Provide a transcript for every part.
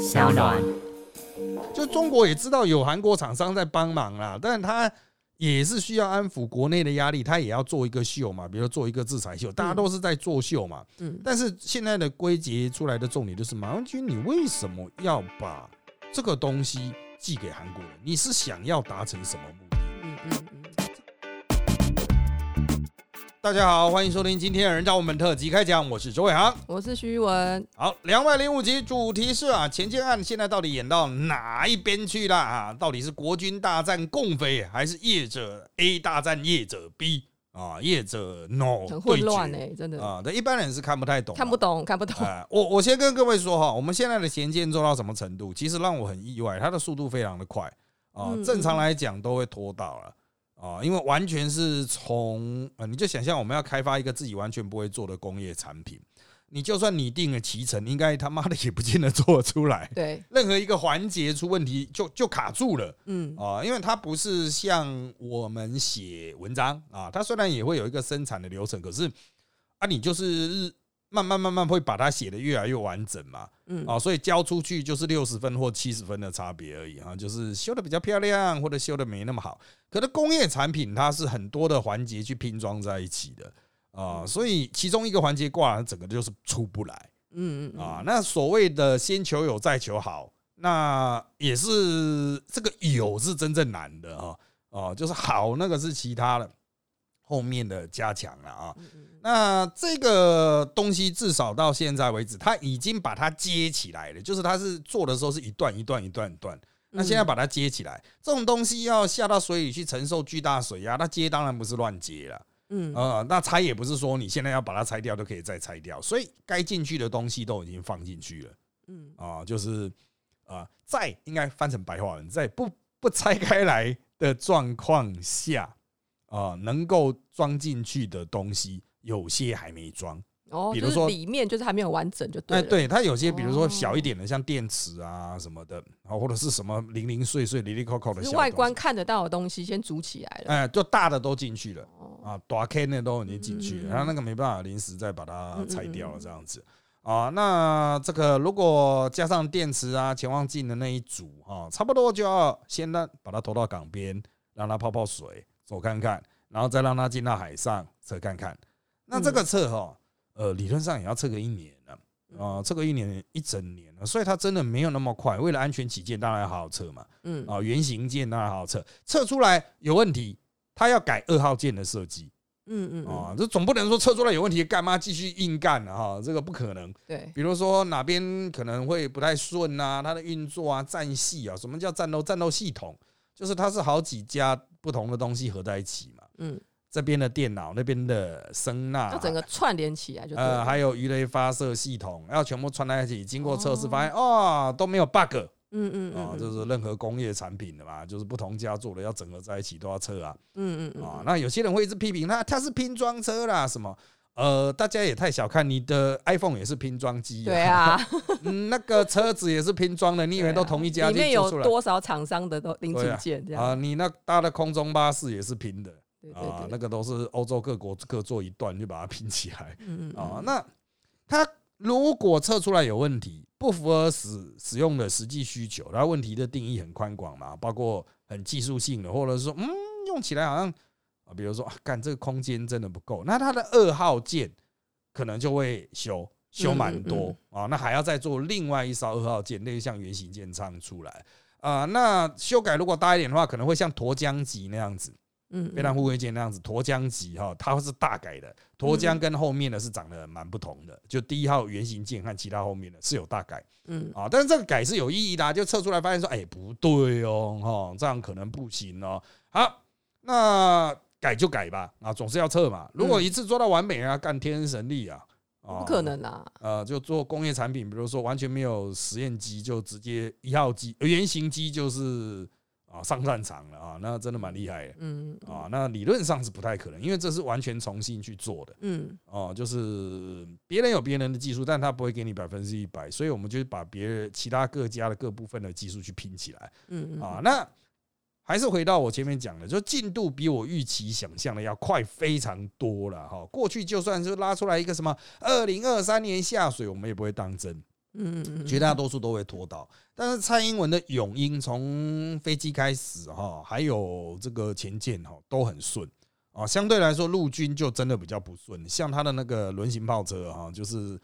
小暖。就中国也知道有韩国厂商在帮忙啦，但他也是需要安抚国内的压力，他也要做一个秀嘛，比如做一个制裁秀，大家都是在作秀嘛。嗯，但是现在的归结出来的重点就是，马文君，你为什么要把这个东西寄给韩国人？你是想要达成什么目大家好，欢迎收听今天的人造我们特辑开讲，我是周伟航。我是徐文，好，两百零五集主题是啊，前建案现在到底演到哪一边去了啊？到底是国军大战共匪，还是业者 A 大战业者 B 啊？业者 No 很混乱对哎、真的啊，这一般人是看不太懂啊，看不懂，看不懂。哎，我我先跟各位说哈，我们现在的衔接做到什么程度？其实让我很意外，它的速度非常的快啊，嗯正常来讲都会拖到了啊，因为完全是从呃，你就想象我们要开发一个自己完全不会做的工业产品，你就算拟定了脐橙，应该他妈的也不见得做得出来。对，任何一个环节出问题就就卡住了嗯啊，因为它不是像我们写文章啊，它虽然也会有一个生产的流程，可是啊，你就是日慢慢慢慢会把它写得越来越完整嘛，嗯。啊，所以交出去就是六十分或七十分的差别而已啊，就是修的比较漂亮或者修的没那么好。可是工业产品它是很多的环节去拼装在一起的啊，所以其中一个环节挂了，整个就是出不来。嗯嗯啊，那所谓的先求有再求好，那也是这个有是真正难的啊哦，就是好那个是其他的后面的加强了啊。嗯那这个东西至少到现在为止，它已经把它接起来了，就是它是做的时候是一段一段一段一段。那现在把它接起来，这种东西要下到水里去承受巨大水压，那接当然不是乱接了。嗯呃，那拆也不是说你现在要把它拆掉就可以再拆掉，所以该进去的东西都已经放进去了嗯啊、就是啊、在应该翻成白话文，在不不拆开来的状况下啊、能够装进去的东西有些还没装。哦，比如说里面就是还没有完整就对哎，了。对，它有些比如说小一哦点的，像电池啊什么的，啊，或者是什么零零碎碎、零零扣扣的是小，外观看得到的东西先组起来了。哎，就大的都进去了。哦，啊，大 K 那都已经进去了，然后那个没办法，临时再把它拆掉了这样子啊。那这个如果加上电池啊、潜望镜的那一组啊，差不多就要先让把它投到港边，让它泡泡水，走看看，然后再让它进到海上测看看。那这个测哈，呃，理论上也要测个一年呢。啊，测个一年一整年了，所以它真的没有那么快。为了安全起见，当然要好好测嘛。嗯啊，原型件当然好好测，测出来有问题，它要改二号件的设计嗯嗯啊，嗯，这总不能说测出来有问题，干嘛继续硬干了哈？这个不可能。对，比如说哪边可能会不太顺啊，它的运作啊、战系啊，什么叫战斗？战斗系统就是它是好几家不同的东西合在一起嘛，嗯，这边的电脑，那边的声呐要，整个串联起来就对呃，还有鱼雷发射系统，要全部串在一起，经过测试发现哦都没有 bug。嗯嗯啊，嗯，就是任何工业产品的嘛，就是不同家做的要整合在一起都要测啊。嗯嗯嗯，啊那有些人会一直批评那，它是拼装车啦什么。呃，大家也太小看你的 iPhone 也是拼装机，对，啊，嗯，那个车子也是拼装的，你以为都同一家 里面有多少厂商的都零对啊组件这啊？样？你那搭的空中巴士也是拼的啊，对，那个都是欧洲各国各做一段就把它拼起来。啊，那它如果测出来有问题，不符合使使用的实际需求，然后问题的定义很宽广嘛，包括很技术性的，或者说嗯用起来好像啊，比如说啊，干这个空间真的不够，那它的二号件可能就会修修蛮多啊，那还要再做另外一艘二号舰，类似像原型件唱出来啊，那修改如果大一点的话，可能会像沱江级那样子。嗯，飞弹护卫舰那样子，沱江级哈，它是大改的。沱江跟后面的是长得蛮不同的，就第一号原型舰和其他后面的是有大改嗯啊，但是这个改是有意义的啊，就测出来发现说，哎，不对哦，哈，这样可能不行哦。好，那改就改吧，啊，总是要测嘛。如果一次做到完美啊，干天生神力啊，啊不可。能啊。呃，就做工业产品，比如说完全没有实验机，就直接一号机、呃原型机就是啊上战场了啊，那真的蛮厉害的。嗯啊，那理论上是不太可能，因为这是完全重新去做的嗯哦，就是别人有别人的技术，但他不会给你百分之一百，所以我们就把别人其他各家的各部分的技术去拼起来嗯嗯啊。那还是回到我前面讲的，就进度比我预期想象的要快非常多了哈。过去就算是拉出来一个什么二零二三年下水，我们也不会当真嗯嗯嗯，绝大多数都会拖到。但是蔡英文的永鹰从飞机开始哈，还有这个前舰哈都很顺啊，相对来说陆军就真的比较不顺。像他的那个轮型炮车哈，就是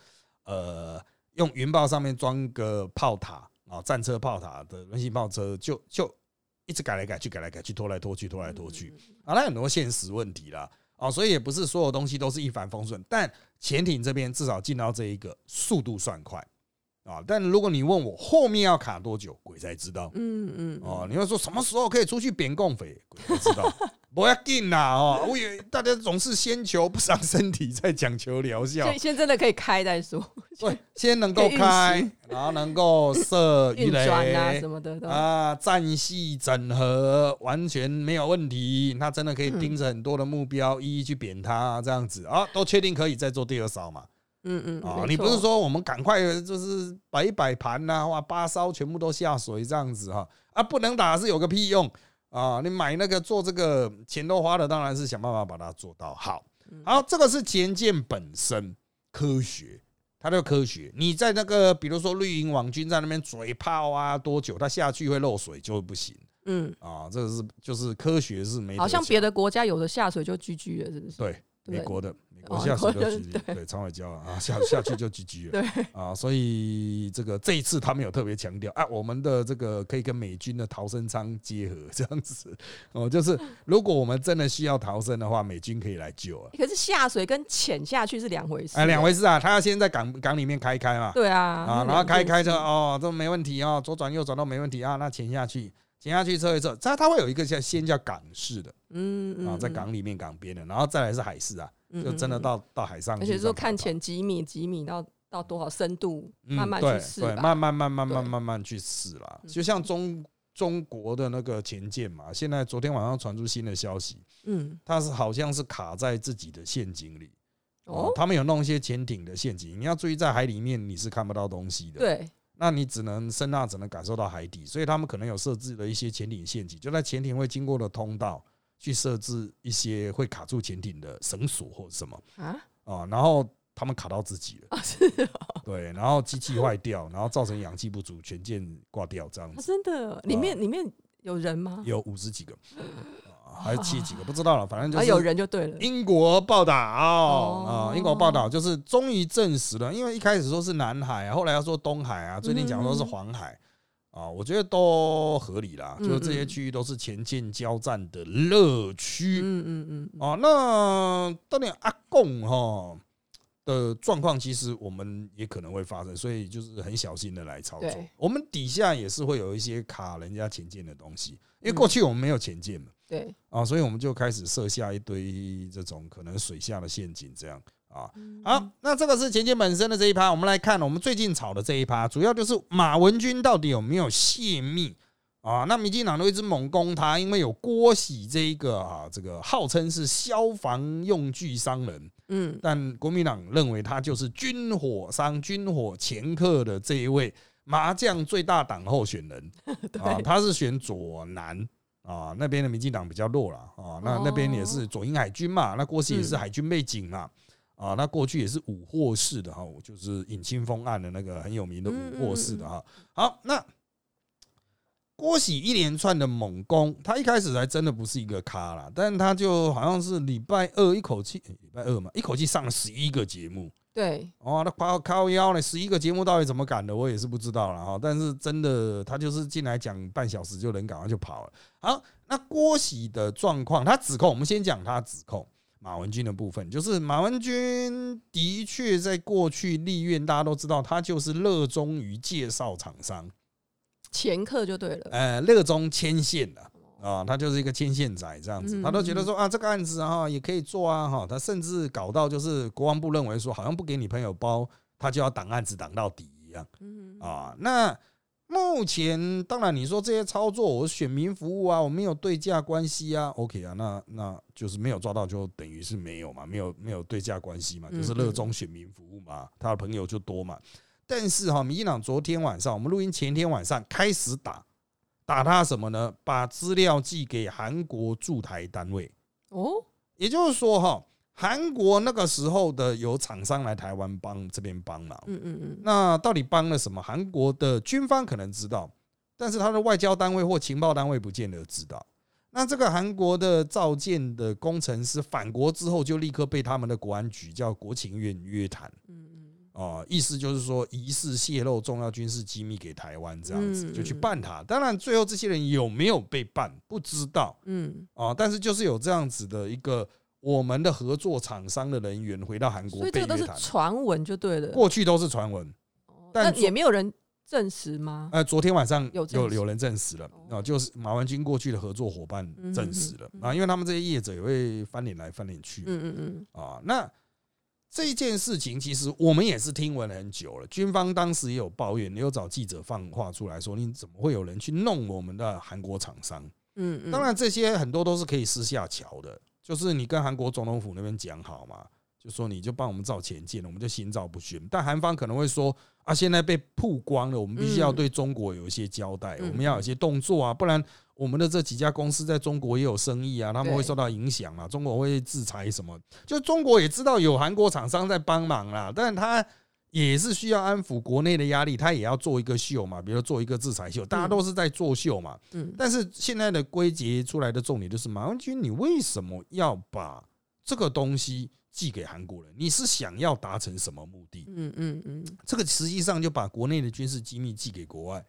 呃用云豹上面装个炮塔啊，战车炮塔的轮型炮车，就就一直改来改去，改来改去，拖来拖去，拖来拖去啊，那很多现实问题啦啊，所以也不是所有东西都是一帆风顺。但潜艇这边至少进到这一个速度算快。啊！但如果你问我后面要卡多久，鬼才知道。嗯嗯，哦，你要说什么时候可以出去扁共匪，鬼才知道。不要紧啦！哦，我以为大家总是先求不伤身体，再讲求疗效。所以先真的可以开再说。对，先能够开，然后能够射鱼雷啊什么的啊，战系整合完全没有问题。他真的可以盯着很多的目标，一一去扁他，这样子啊，都确定可以再做第二扫嘛？嗯嗯啊，你不是说我们赶快就是摆一摆盘呐，哇，八烧全部都下水这样子哈啊，不能打是有个屁用啊！你买那个做这个钱都花了，当然是想办法把它做到好。好，这个是前舰本身科学，它的科学。你在那个比如说绿营网军在那边嘴炮啊，多久它下去会漏水就不行。嗯啊，这个是就是科学是没好像别的国家有的下水就 GG 了，是不是？对，美国的。我下水就 GG，对，长尾礁啊，下下去就 GG 了，对。啊，所以这个这一次他们有特别强调。啊，我们的这个可以跟美军的逃生舱结合，这样子。哦，就是如果我们真的需要逃生的话，美军可以来救啊。可是下水跟潜下去是两回事，哎，两回事啊，他要先在港港里面开开嘛，对啊，啊，然后开开车哦，都没问题哦，左转右转都没问题啊，那潜下去，潜下去测一测，它它会有一个叫先叫港式的，嗯嗯，啊，在港里面港边的，然后再来是海式啊。就真的到到海上，而且说看浅几米几米到到多少深度，慢慢去试，对，慢慢慢慢慢慢慢去试啦。就像中中国的那个潜舰嘛，现在昨天晚上传出新的消息，嗯，它是好像是卡在自己的陷阱里。哦，他们有弄一些潜艇的陷阱，你要注意，在海里面你是看不到东西的。对，那你只能声呐只能感受到海底，所以他们可能有设置了一些潜艇陷阱，就在潜艇会经过的通道。去设置一些会卡住潜艇的绳索或者什么啊啊，然后他们卡到自己了，是对，然后机器坏掉，然后造成氧气不足，全舰挂掉这样子。真的，里面里面有人吗？有五十几个，还是七几个？不知道了，反正就是有人就对了。英国报道啊，英国报道就是终于证实了，因为一开始说是南海，后来要说东海啊，最近讲说是黄海。啊，我觉得都合理啦，就是这些区域都是前舰交战的乐区。嗯嗯嗯。啊，那当年阿贡哈的状况，其实我们也可能会发生，所以就是很小心的来操作。我们底下也是会有一些卡人家前进的东西，因为过去我们没有前进嘛。对。啊，所以我们就开始设下一堆这种可能水下的陷阱，这样。啊，好，那这个是前舰本身的这一趴，我们来看我们最近炒的这一趴，主要就是马文君到底有没有泄密啊？那民进党都一直猛攻他，因为有郭喜这一个啊，这个号称是消防用具商人，嗯，但国民党认为他就是军火商、军火掮客的这一位麻将最大党候选人 啊，他是选左南啊，那边的民进党比较弱了啊，那那边也是左营海军嘛，那郭喜也是海军背景嘛。啊，那过去也是五霍式的哈，就是尹清风案的那个很有名的五霍式的哈。好，那郭喜一连串的猛攻，他一开始还真的不是一个咖啦，但他就好像是礼拜二一口气，礼拜二嘛，一口气上了十一个节目。对，哦，他靠靠腰呢，十一个节目到底怎么赶的，我也是不知道了哈。但是真的，他就是进来讲半小时就能赶完就跑了。好，那郭喜的状况，他指控，我们先讲他指控。马文君的部分，就是马文君的确在过去立院，大家都知道他就是热衷于介绍厂商，前客就对了，呃，热衷牵线的啊，他就是一个牵线仔这样子，他都觉得说啊，这个案子啊也可以做啊哈，他甚至搞到就是国防部认为说，好像不给你朋友包，他就要挡案子挡到底一样，啊，那。目前当然，你说这些操作，我选民服务啊，我没有对价关系啊，OK 啊，那那就是没有抓到，就等于是没有嘛，没有没有对价关系嘛，就是热衷选民服务嘛，他的朋友就多嘛。但是哈，民进党昨天晚上，我们录音前天晚上开始打打他什么呢？把资料寄给韩国驻台单位哦，也就是说哈，韩国那个时候的有厂商来台湾帮这边帮忙，嗯嗯嗯，那到底帮了什么？韩国的军方可能知道，但是他的外交单位或情报单位不见得知道。那这个韩国的造舰的工程师返国之后，就立刻被他们的国安局叫国情院约谈。嗯嗯哦，意思就是说疑似泄露重要军事机密给台湾，这样子嗯就去办他。当然，最后这些人有没有被办不知道嗯，啊，但是就是有这样子的一个我们的合作厂商的人员回到韩国所以这个都是传闻就对了。过去都是传闻。但也没有人证实吗？呃，昨天晚上有有有人证实了哦啊，就是马文军过去的合作伙伴嗯证实了啊，因为他们这些业者也会翻脸来翻脸去嗯嗯嗯，啊。那这件事情其实我们也是听闻很久了，军方当时也有抱怨，也有找记者放话出来说，你怎么会有人去弄我们的韩国厂商？嗯嗯，当然，这些很多都是可以私下瞧的，就是你跟韩国总统府那边讲好嘛，就说你就帮我们造前舰，我们就心照不宣。但韩方可能会说啊，现在被曝光了，我们必须要对中国有一些交代，嗯我们要有些动作啊，不然我们的这几家公司在中国也有生意啊，他们会受到影响啊，中国会制裁什么？就中国也知道有韩国厂商在帮忙啦，但他。也是需要安抚国内的压力，他也要做一个秀嘛，比如说做一个制裁秀，大家都是在作秀嘛。嗯但是现在的归结出来的重点就是，马文君，你为什么要把这个东西寄给韩国人？你是想要达成什么目的？嗯嗯嗯，这个实际上就把国内的军事机密寄给国外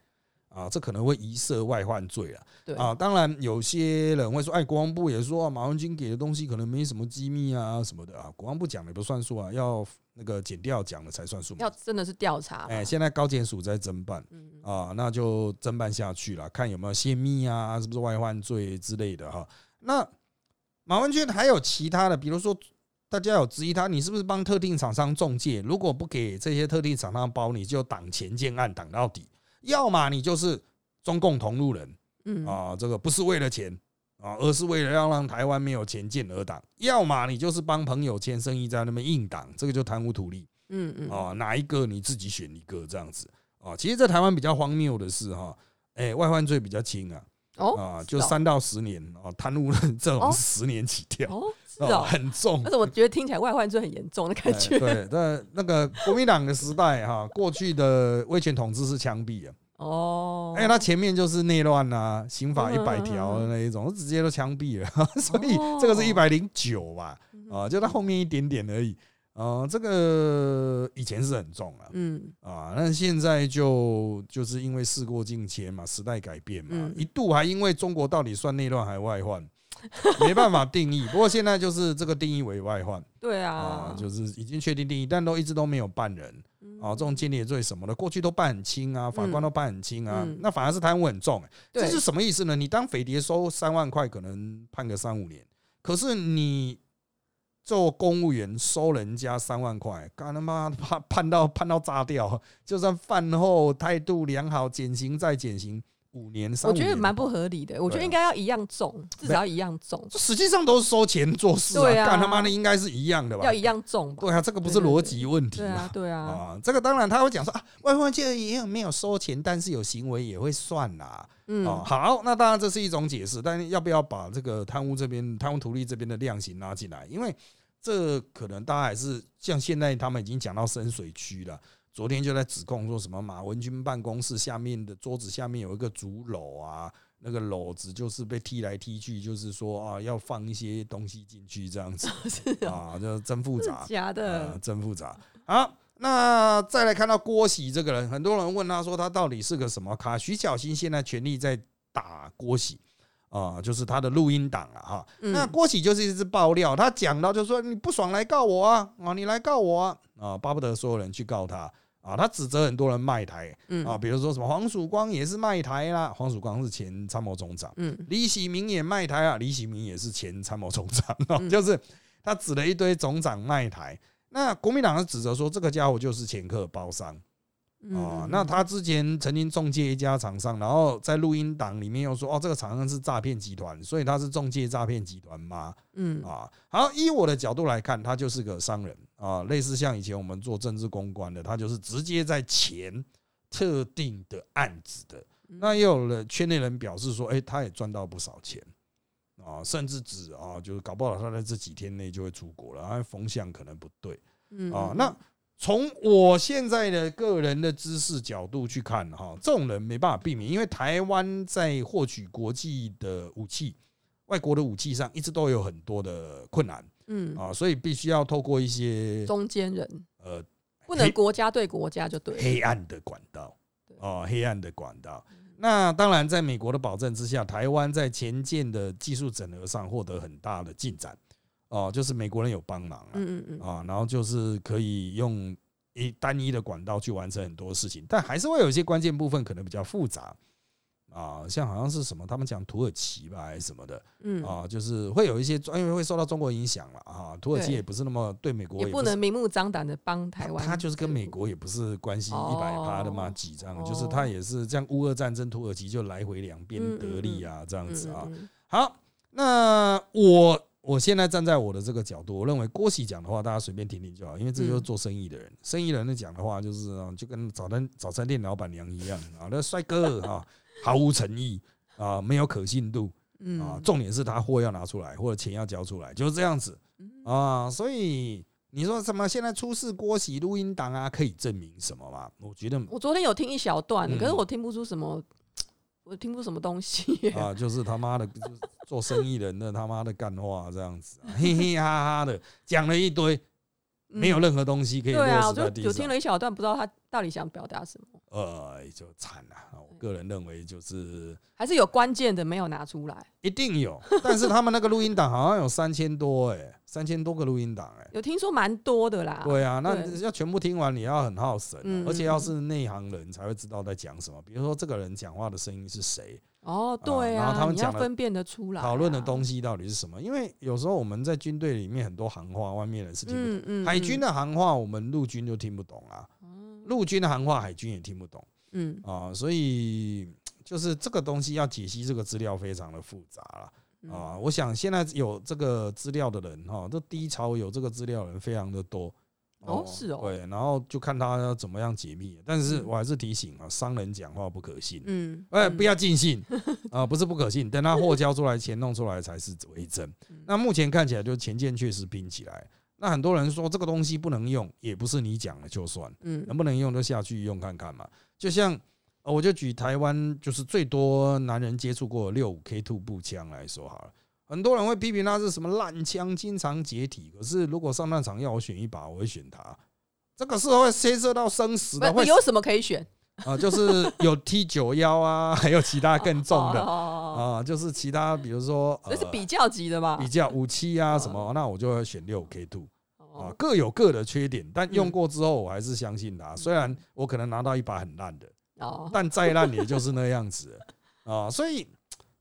啊，这可能会疑涉外患罪啊。对啊，当然有些人会说，哎，国防部也说啊，马文君给的东西可能没什么机密啊什么的啊，国防部讲的不算数啊，要那个检调讲的才算数要。真的是调查吧，哎，现在高检署在侦办。嗯啊，那就侦办下去了，看有没有泄密啊，是不是外患罪之类的哈。那马文君还有其他的，比如说大家有质疑他，你是不是帮特定厂商中介？如果不给这些特定厂商包，你就挡前建案挡到底，要么你就是中共同路人嗯啊，这个不是为了钱啊，而是为了要让台湾没有钱进而挡；要么你就是帮朋友签生意在那边硬挡，这个就贪污土利。嗯嗯啊，哪一个你自己选一个这样子啊。其实，在台湾比较荒谬的是哈，哎，外患罪比较轻啊，哦啊，就三到十年啊，贪污这种哦。十年起跳，哦是很重。但。是我觉得听起来外患罪很严重的感哎觉，对，那那个国民党的时代哈，过去的威权统治是枪毙啊，哦，哎，他前面就是内乱啊，刑法嗯一百条的那一种，直接都枪毙了，所以这个是一百零九吧，啊，就他后面一点点而已。啊，这个以前是很重啊，嗯啊，那现在就就是因为事过境迁嘛，时代改变嘛，嗯一度还因为中国到底算内乱还外患，没办法定义。不过现在就是这个定义为外患对啊啊，，就是已经确定定义，但都一直都没有办人啊，这种间谍罪什么的，过去都办很轻啊，法官都办很轻啊嗯，那反而是贪污很重、欸。这是什么意思呢？你当匪谍收三万块，可能判个三五年，可是你做公务员收人家三万块，干他妈 判判到判到炸掉，就算饭后态度良好，减刑再减刑五年，三年我觉得蛮不合理的，我觉得应该要一样重，至少要一样重，这实际上都是收钱做事对啊干他妈的应该是一样的吧要？一样重吧？对啊，这个不是逻辑问题啊？，对啊，啊，这个当然他会讲说啊，外患界也有没有收钱，但是有行为也会算啦。哦，嗯，好，那当然这是一种解释，但是要不要把这个贪污这边、贪污图利这边的量刑拉进来？因为这可能大家还是像现在他们已经讲到深水区了。昨天就在指控说什么马文君办公室下面的桌子下面有一个竹篓啊，那个篓子就是被踢来踢去，就是说啊要放一些东西进去这样子 啊，这真复杂。假呃的，，真复杂。好，那再来看到郭喜这个人，很多人问他说他到底是个什么咖？徐小新现在全力在打郭喜。啊、就是他的录音档啊，哈。嗯那郭喜就是一直爆料，他讲到就说你不爽来告我啊，啊，你来告我啊，啊，巴不得所有人去告他啊。他指责很多人卖台嗯啊，比如说什么黄曙光也是卖台啦，黄曙光是前参谋总长，嗯李喜明也卖台啊，李喜明也是前参谋总长 就是他指了一堆总长卖台。那国民党是指责说这个家伙就是掮客包商啊嗯，那他之前曾经中介一家厂商，然后在录音档里面又说哦，这个厂商是诈骗集团，所以他是中介诈骗集团吗？嗯啊，好，依我的角度来看，他就是个商人啊，类似像以前我们做政治公关的，他就是直接在钱特定的案子的。嗯那也有了圈内人表示说，哎，他也赚到不少钱啊，啊，甚至指啊，就是搞不好他在这几天内就会出国了，啊，风向可能不对嗯啊。那从我现在的个人的知识角度去看，哈，这种人没办法避免，因为台湾在获取国际的武器、外国的武器上，一直都有很多的困难嗯。啊，所以必须要透过一些中间人。呃不能国家对国家就对，黑暗的管道哦，黑暗的管道。那当然，在美国的保证之下，台湾在前舰的技术整合上获得很大的进展哦，就是美国人有帮忙啊。嗯嗯嗯，啊，然后就是可以用一单一的管道去完成很多事情，但还是会有一些关键部分可能比较复杂啊，像好像是什么，他们讲土耳其吧还是什么的嗯啊，就是会有一些因为会受到中国影响了啊，土耳其也不是那么对美国也不是能明目张胆的帮台湾，他就是跟美国也不是关系一百趴的嘛，哦几这样，就是他也是这样，乌俄战争，土耳其就来回两边嗯得利啊，这样嗯子啊。好，那我我现在站在我的这个角度，我认为郭喜讲的话，大家随便听听就好，因为这就是做生意的人，生意人的讲的话就是啊，就跟早餐早餐店老板娘一样啊，那帅哥啊，毫无诚意啊，没有可信度嗯啊，重点是他货要拿出来或者钱要交出来，就是这样子啊，所以。你说什么？现在出示郭喜录音档啊，可以证明什么吗？我觉得我昨天有听一小段，嗯可是我听不出什么，我听不出什么东西。啊，就是他妈的，就是做生意人的他妈的干话这样子、嘻嘻哈哈的讲了一堆，没有嗯任何东西可以对啊，落我就实在地上。有听了一小段，不知道他到底想表达什么，呃，就惨了。我个人认为就是还是有关键的没有拿出来。一定有，但是他们那个录音档好像有三千多哎、三千多个录音档哎。有听说蛮多的啦。对啊，那要全部听完，你要很耗神啊、嗯而且要是内行人才会知道在讲什么。比如说这个人讲话的声音是谁，哦，对然后他啊，们讲分辨得出来啊。讨论的东西到底是什么？因为有时候我们在军队里面很多行话，外面人是听不懂。嗯嗯，海军的，行话，我们陆军就听不懂啊；陆军的行话，海军也听不懂嗯啊。所以就是这个东西要解析这个资料非常的复杂了嗯啊。我想现在有这个资料的人哈，这低潮有这个资料的人非常的多。哦是哦对，然后就看他要怎么样解密。但是嗯我还是提醒啊，商人讲话不可信。嗯，哎，嗯不要尽信 啊，不是不可信，等他货交出来、钱弄出来才是为真。嗯那目前看起来，就前舰确实拼起来。那很多人说这个东西不能用，也不是你讲了就算，嗯能不能用就下去用看看嘛。就像呃我就举台湾就是最多男人接触过六五 K two 步枪来说好了。很多人会批评它是什么烂枪，经常解体。可是如果上战场要我选一把，我会选它。这个是会牵涉到生死的，会不有什么可以选？啊，就是有 T 九幺啊，还有其他更重的 哦，啊，就是其他比如说这是呃比较级的吧比？较武器啊哦什么，那我就会选六 K two 啊哦，，各有各的缺点，但用嗯过之后我还是相信它。虽然我可能拿到一把很烂的，哦，但再烂也就是那样子啊，所以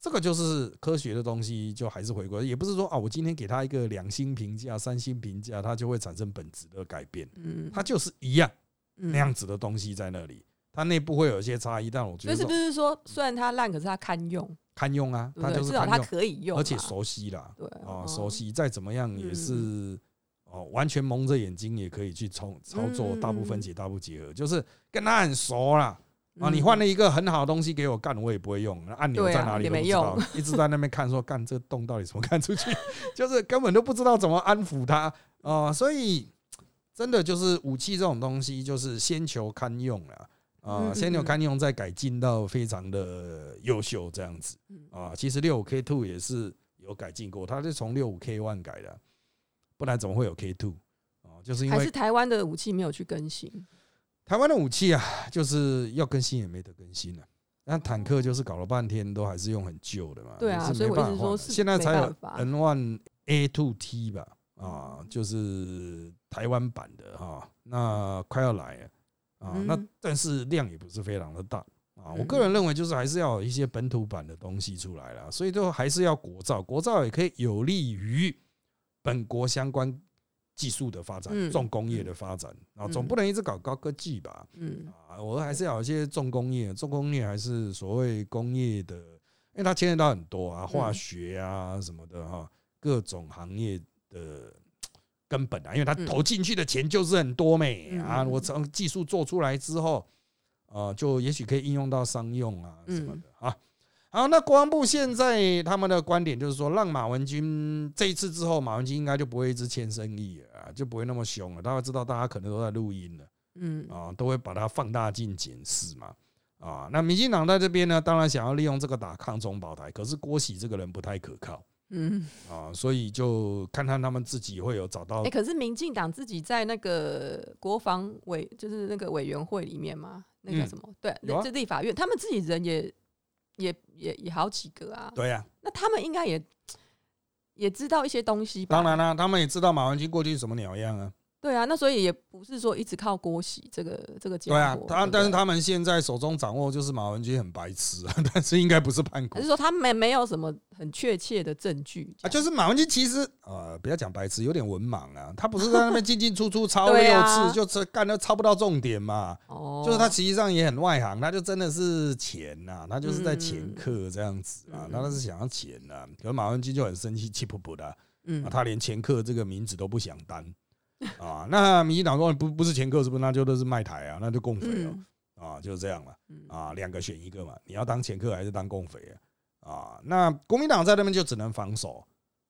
这个就是科学的东西，就还是回归，也不是说啊，我今天给他一个两星评价、三星评价，它就会产生本质的改变，嗯，它就是一样嗯那样子的东西在那里，它内部会有一些差异，但我觉所以是得这种不是说，虽然它烂，可是它堪用，堪用啊，它就是堪用，可以用，而且熟悉啦，对啊，熟。悉再怎么样也嗯。是哦，完全蒙着眼睛也可以去操操作嗯。大部分解、大部分结合，就是跟他很熟啦。啊，你嗯换了一个很好的东西给我干，我也不会用，按钮在哪里没都不知道，一直在那边看说干这个洞到底怎么看出去，就是根本都不知道怎么安抚它啊，所以真的就是武器这种东西，就是先求堪用了啊，先求嗯堪用，再改进到非常的优秀这样子嗯啊。其实六五 K two 也是有改进过，它是从六五 K one 改的，不然怎么会有 K two 啊？就是因为还是台湾的武器没有去更新，台湾的武器啊，就是要更新也没得更新了。那坦克就是搞了半天都还是用很旧的嘛，对啊所以我说是现在才有 N one A two T 吧，啊，就是台湾版的哈，那快要来了啊，嗯那但是量也不是非常的大啊。我嗯个人认为就是还是要有一些本土版的东西出来了，所以就还是要国造，国造也可以有利于本国相关技术的发展、嗯。重工业的发展啊，嗯。总不能一直搞高科技吧？嗯。啊，我还是要有一些重工业，重工业还是所谓工业的，因为它牵扯到很多啊，化学啊什么的哈，各种行业的根本啊，因为它嗯投进去的钱就是很多美嗯啊，嗯我从技术做出来之后，啊，就也许可以应用到商用啊什么的啊。好，那国防部现在他们的观点就是说，让马文君这一次之后，马文君应该就不会一直签生意了啊，就不会那么凶了。大家知道，大家可能都在录音了嗯啊，都会把它放大镜检视嘛啊。那民进党在这边呢，当然想要利用这个打抗中保台，可是郭喜这个人不太可靠嗯，啊，所以就看看他们自己会有找到哎、可是民进党自己在那个国防委，就是那个委员会里面嘛，那个什么？对，立法院，他们自己人也也也也好几个啊。对呀、那他们应该也也知道一些东西吧？当然啦、他们也知道马文君过去是什么鸟样啊。对啊，那所以也不是说一直靠郭喜这个这个结果对啊伙，，他但是他们现在手中掌握就是马文君很白痴啊，但是应该不是叛国还是说他没没有什么很确切的证据啊，就是是马文君其实呃，不要讲白痴，有点文盲啊，他不是在那边进进出出 抄对六啊次，就是干都抄不到重点嘛。哦，就是他实际上也很外行，他就真的是钱呐、他就是在掮客这样子啊嗯，他是想要钱呐、可是马文君就很生气，气噗噗的啊，嗯他连掮客这个名字都不想担 啊。那民进党说不不是前客，是不是那就都是卖台啊？那就共匪哦。嗯啊，就是这样嘛，嗯啊，两个选一个嘛，你要当前客还是当共匪啊？啊，那国民党在那边就只能防守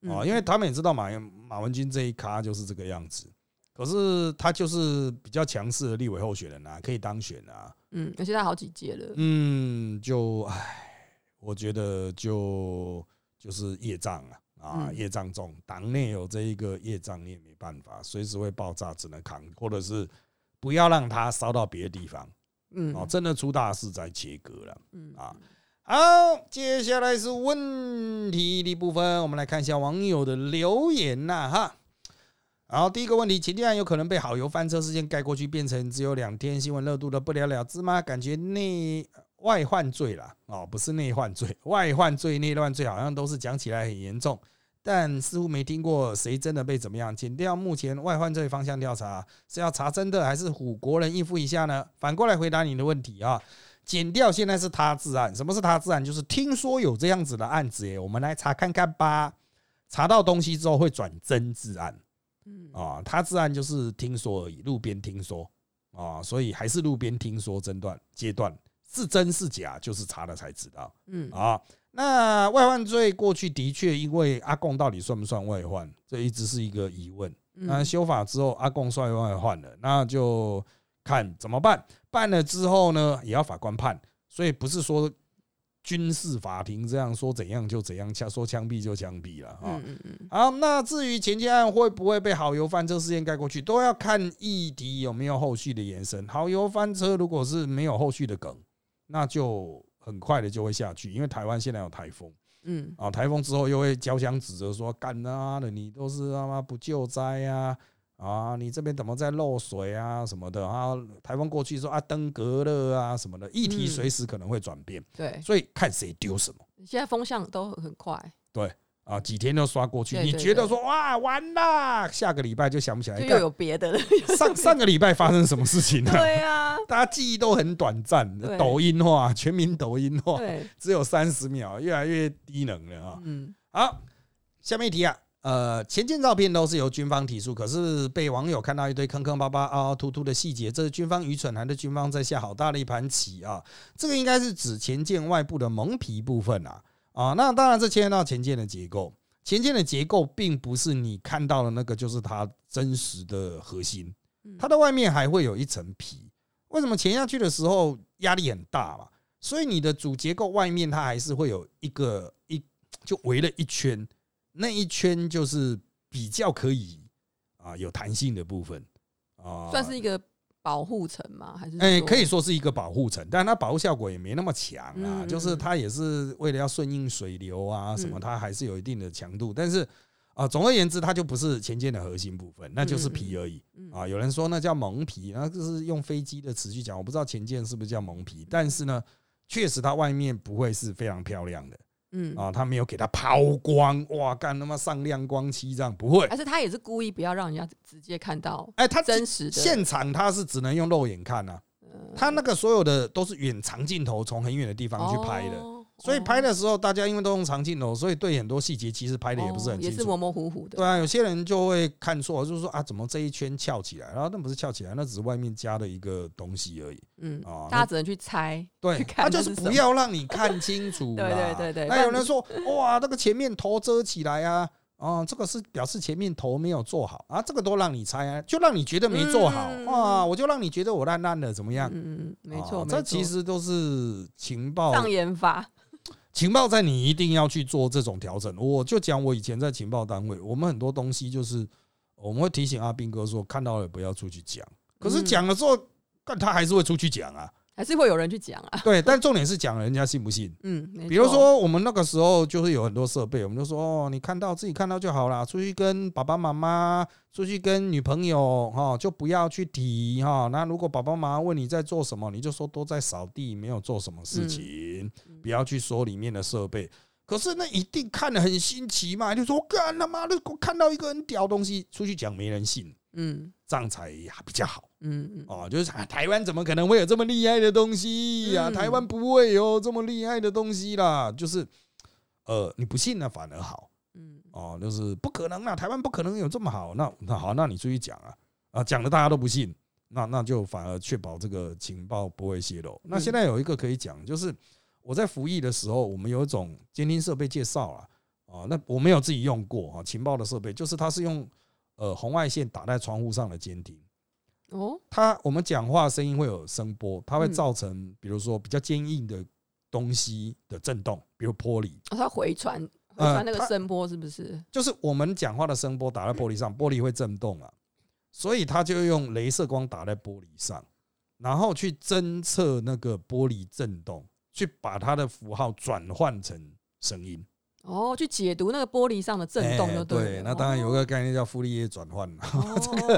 啊，嗯因为他们也知道马马文君这一咖就是这个样子，可是他就是比较强势的立委候选人啊，可以当选啊，嗯，而且他好几届了，嗯，就唉，我觉得就就是业障啊。啊，嗯业障重，党内有这一个业障，你也没办法，随时会爆炸，只能扛，或者是不要让它烧到别的地方。嗯哦，真的出大事再切割了。嗯啊好，接下来是问题的部分，我们来看一下网友的留言呐、哈。然后第一个问题，前天有可能被好油翻车事件盖过去，变成只有两天新闻热度的不了了之吗？感觉内外患罪啦，哦，不是内患罪，外患罪、内乱罪好像都是讲起来很严重，但似乎没听过谁真的被怎么样。减掉目前外患罪方向调查，是要查真的还是唬国人应付一下呢？反过来回答你的问题啊。减掉现在是他自案，什么是他自案？就是听说有这样子的案子耶，我们来查看看吧。查到东西之后会转真自案嗯啊，他自案就是听说而已，路边听说啊，所以还是路边听说诊断阶段，是真是假就是查了才知道嗯啊。那外患罪过去的确因为阿贡到底算不算外患，这一直是一个疑问。那嗯修法之后，阿贡算外患了，那就看怎么办。办了之后呢，也要法官判，所以不是说军事法庭这样说怎样就怎样，枪说枪毙就枪毙了啊。好，那至于前件案会不会被好油翻车事件盖过去，都要看议题有没有后续的延伸。好油翻车如果是没有后续的梗，那就很快的就会下去，因为台湾现在有台风。嗯。啊，台风之后又会交相指责说，干啊的你都是他妈不救灾呀、啊，你这边怎么在漏水啊什么的啊？台风过去说啊登革热啊什么的，议题嗯。随时可能会转变，对，所以看谁丢什么。现在风向都很快，啊，几天都刷过去。你觉得对说哇完啦，下个礼拜就想不起来又有别的了。上上个礼拜发生什么事情呢？对啊，大家记忆都很短暂，抖音化，全民抖音化，对，只有三十秒，越来越低能了啊。嗯好，下面一题啊，呃，前件照片都是由军方提出，可是被网友看到一堆坑坑巴巴、凹凹凸凸的细节，这是军方愚蠢还是军方在下好大的一盘棋啊？这个应该是指前件外部的蒙皮部分啊啊，那当然这牵涉到前件的结构，前件的结构并不是你看到的那个就是它真实的核心，嗯。它的外面还会有一层皮。为什么潜下去的时候压力很大嘛？所以你的主结构外面它还是会有一个一就围了一圈，那一圈就是比较可以啊有弹性的部分。啊，算是一个保护层吗？还是哎，说可以说是一个保护层，但它保护效果也没那么强啊，嗯就是它也是为了要顺应水流啊什么，嗯它还是有一定的强度，但是啊，总而言之，它就不是前舰的核心部分，那就是皮而已。嗯。啊。有人说那叫蒙皮，那就是用飞机的词去讲，我不知道前舰是不是叫蒙皮，但是呢，确实它外面不会是非常漂亮的嗯，啊，他没有给他抛光，哇，干他妈上亮光漆这样不会，而是他也是故意不要让人家直接看到哎，他真实的现场他是只能用肉眼看啊。呃他那个所有的都是远长镜头，从很远的地方去拍的。哦所以拍的时候大家因为都用长镜头，所以对很多细节其实拍的也不是很清楚。哦也是模模糊糊的。对啊，有些人就会看错，就是说啊，怎么这一圈翘起来？然后那不是翘起来，那只是外面加了一个东西而已嗯，啊。大家只能去猜。对，他就是不要让你看清楚啦。对对对对那有人说，哇，那个前面头遮起来啊，啊，这个是表示前面头没有做好啊，这个都让你猜啊，就让你觉得没做好嗯啊，我就让你觉得我烂烂的，怎么样？嗯没错这其实都是情报障眼法。情报站你一定要去做这种调整。我就讲我以前在情报单位，我们很多东西就是我们会提醒阿斌哥说，看到了不要出去讲。可是嗯讲了之后，但他还是会出去讲啊。还是会有人去讲啊。对，但重点是讲人家信不信。嗯，比如，说我们那个时候就是有很多设备，我们就说哦，你看到自己看到就好啦，出去跟爸爸妈妈，出去跟女朋友哈，就不要去提哈。那如果爸爸妈妈问你在做什么，你就说都在扫地，没有做什么事情，嗯不要去说里面的设备。可是那一定看得很新奇嘛，就说干他妈的，我看到一个很屌东西，出去讲没人信，嗯这样才比较好。嗯嗯，哦，就是啊台湾怎么可能会有这么厉害的东西呀、嗯台湾不会有这么厉害的东西啦。就是，呃，你不信那反而好嗯哦，就是不可能啦，台湾不可能有这么好。那那好，那你出去讲啊啊，讲的大家都不信，那那就反而确保这个情报不会泄露。那现在有一个可以讲，就是我在服役的时候，我们有一种监听设备介绍啊，啊，那我没有自己用过啊，情报的设备就是它是用呃红外线打在窗户上的监听。哦，它我们讲话声音会有声波，它会嗯造成比如说比较坚硬的东西的震动，比如玻璃，哦它回传回呃传那个声波是不是？就是我们讲话的声波打在玻璃上，玻璃会震动啊，所以它就用镭射光打在玻璃上，然后去侦测那个玻璃震动，去把它的符号转换成声音。哦，去解读那个玻璃上的震动哎就对，了。那当然有个概念叫傅立叶转换了，哦，这个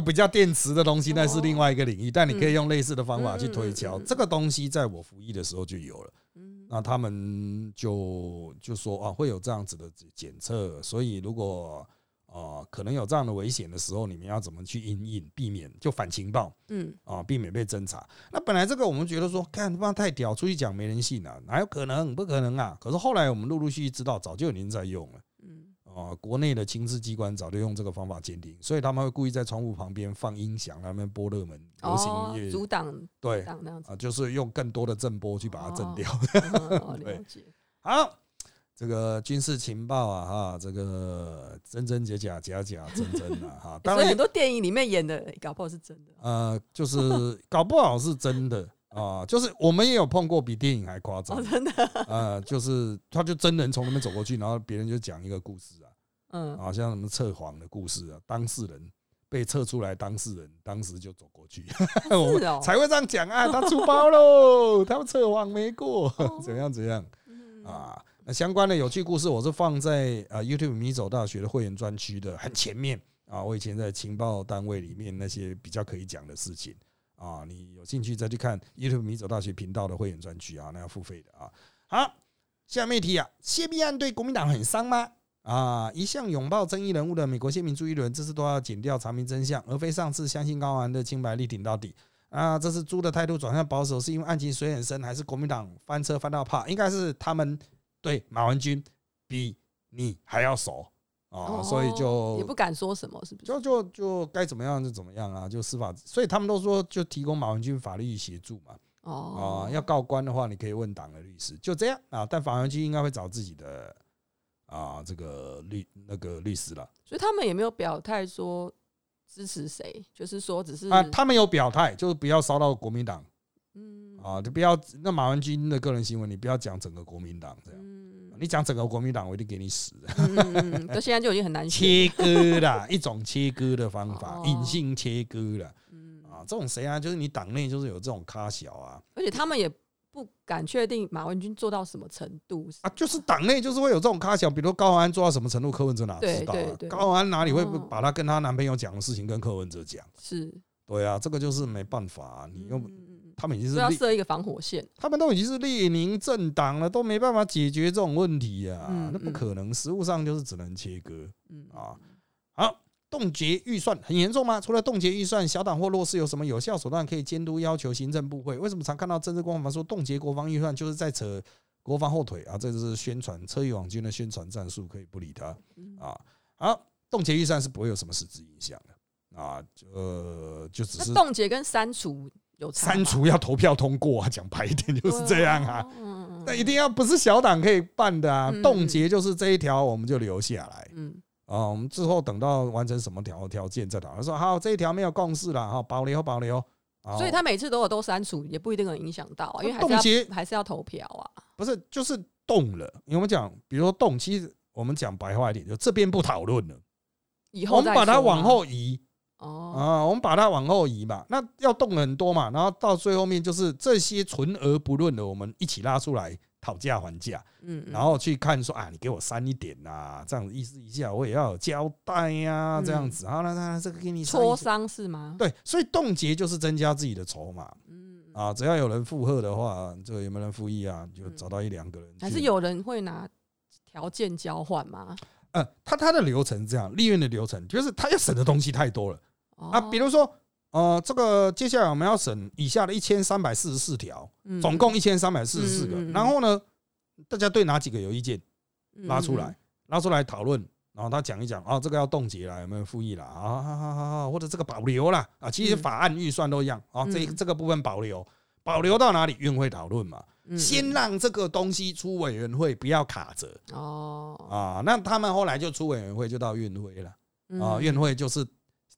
比较电池的东西，那是另外一个领域，但你可以嗯用类似的方法去推敲。这个东西在我服役的时候就有了。嗯那他们就就说啊，会有这样子的检测，所以如果啊可能有这样的危险的时候，你们要怎么去应应，避免就反情报嗯啊，避免被侦查。那本来这个我们觉得说，看他妈太屌，出去讲没人信啊，哪有可能？不可能啊！可是后来我们陆陆续续知道，早就有人在用了。嗯啊，国内的情治机关早就用这个方法鉴定，所以他们会故意在窗户旁边放音响，让他们播热门流行哦音，乐，阻挡对阻挡那样子啊，就是用更多的震波去把它震掉。对。好，这个军事情报啊，哈，这个真真假假，假假真真啊，哈，当然很多电影里面演的，搞不好是真的。呃，就是 搞不好是真的啊，就是我们也有碰过比电影还夸张哦，，真的。呃，就是他就真人从那边走过去，然后别人就讲一个故事啊。嗯，啊，像什么测谎的故事啊，当事人被测出来，当事人当时就走过去，我是哦才会这样讲啊，他出包喽，他们测谎没过，怎样怎样嗯啊？那相关的有趣故事，我是放在啊 YouTube 米走大学的会员专区的很前面啊。我以前在情报单位里面那些比较可以讲的事情啊，你有兴趣再去看 YouTube 米走大学频道的会员专区啊，那要付费的啊。好，下面一题啊，泄密案对国民党很伤吗？啊，一向拥抱争议人物的美国宪民朱一伦，这次都要剪掉查明真相，而非上次相信高安的清白力挺到底。啊，这次猪的态度转向保守，是因为案情水很深，还是国民党翻车翻到怕？应该是他们对马文君比你还要熟啊，所以就哦也不敢说什么，是不是？就就就该怎么样就怎么样啊，就司法，所以他们都说就提供马文君法律协助嘛。哦啊，，要告官的话，你可以问党的律师，就这样啊。但法文君应该会找自己的啊这个律那个律师了所以他们也没有表态说支持谁，就是说只是啊。他们有表态，就是不要烧到国民党嗯啊，就不要那马文君的个人新闻，你不要讲整个国民党这样。嗯你讲整个国民党，我一定给你死的。嗯嗯嗯，到现在就已经很难。切割啦，一种切割的方法哦，隐性切割了。嗯啊，这种谁啊？就是你党内就是有这种咖小啊而且他们也不敢确定马文君做到什么程度。啊，就是党内就是会有这种咖小，比如高虹安做到什么程度，柯文哲哪知道啊？高虹安哪里会哦把她跟她男朋友讲的事情跟柯文哲讲？是，对啊，这个就是没办法啊，你又嗯嗯嗯他们已经是要，设一个防火线。他们都已经是列宁政党了，都没办法解决这种问题啊嗯，那不可能，实物上就是只能切割。嗯啊好，冻结预算很严重吗？除了冻结预算，小党或弱势有什么有效手段可以监督要求行政部会？为什么常看到政治光环说冻结国防预算就是在扯国防后腿啊，这就是宣传车与网军的宣传战术，可以不理他嗯啊。好，冻结预算是不会有什么实质影响的啊，就呃就只是冻结跟删除删除要投票通过啊，讲白一点就是这样啊。。那一定要不是小党可以办的啊嗯，冻结就是这一条我们就留下来嗯啊，我们之后等到完成什么条条件再讨论。说好这一条没有共识了哈，保留保留。啊所以他每次都有都删除，也不一定能影响到啊，因为还冻结是要还是要投票啊。不是就是动了，因为我们讲，比如说动，其实我们讲白话一点，就这边不讨论了，以后我们把它往吗后移哦，啊，我们把它往后移嘛，那要动很多嘛，然后到最后面就是这些存而不论的，我们一起拉出来讨价还价，嗯，嗯然后去看说啊，你给我删一点呐，这样子意思一下，我也要有交代呀，这样子。好那，那这个给你磋商是吗？对，所以冻结就是增加自己的筹码嗯，啊，只要有人附和的话，这个有没有人附议啊？就找到一两个人去，还是有人会拿条件交换吗？呃，他他的流程是这样，利润的流程就是他要审的东西太多了啊，哦比如说。呃，这个接下来我们要审以下的一千三百四十四条，嗯总共一千三百四十四个。然后呢，大家对哪几个有意见？拉出来，，拉出来讨论，然后他讲一讲啊，这个要冻结了，有没有复议了啊？好好好好，或者这个保留了啊，其实嗯法案预算都一样啊，这嗯这个部分保留，保留到哪里？院会讨论嘛，嗯先让这个东西出委员会，不要卡着哦啊。那他们后来就出委员会，就到院会了啊，嗯院会就是。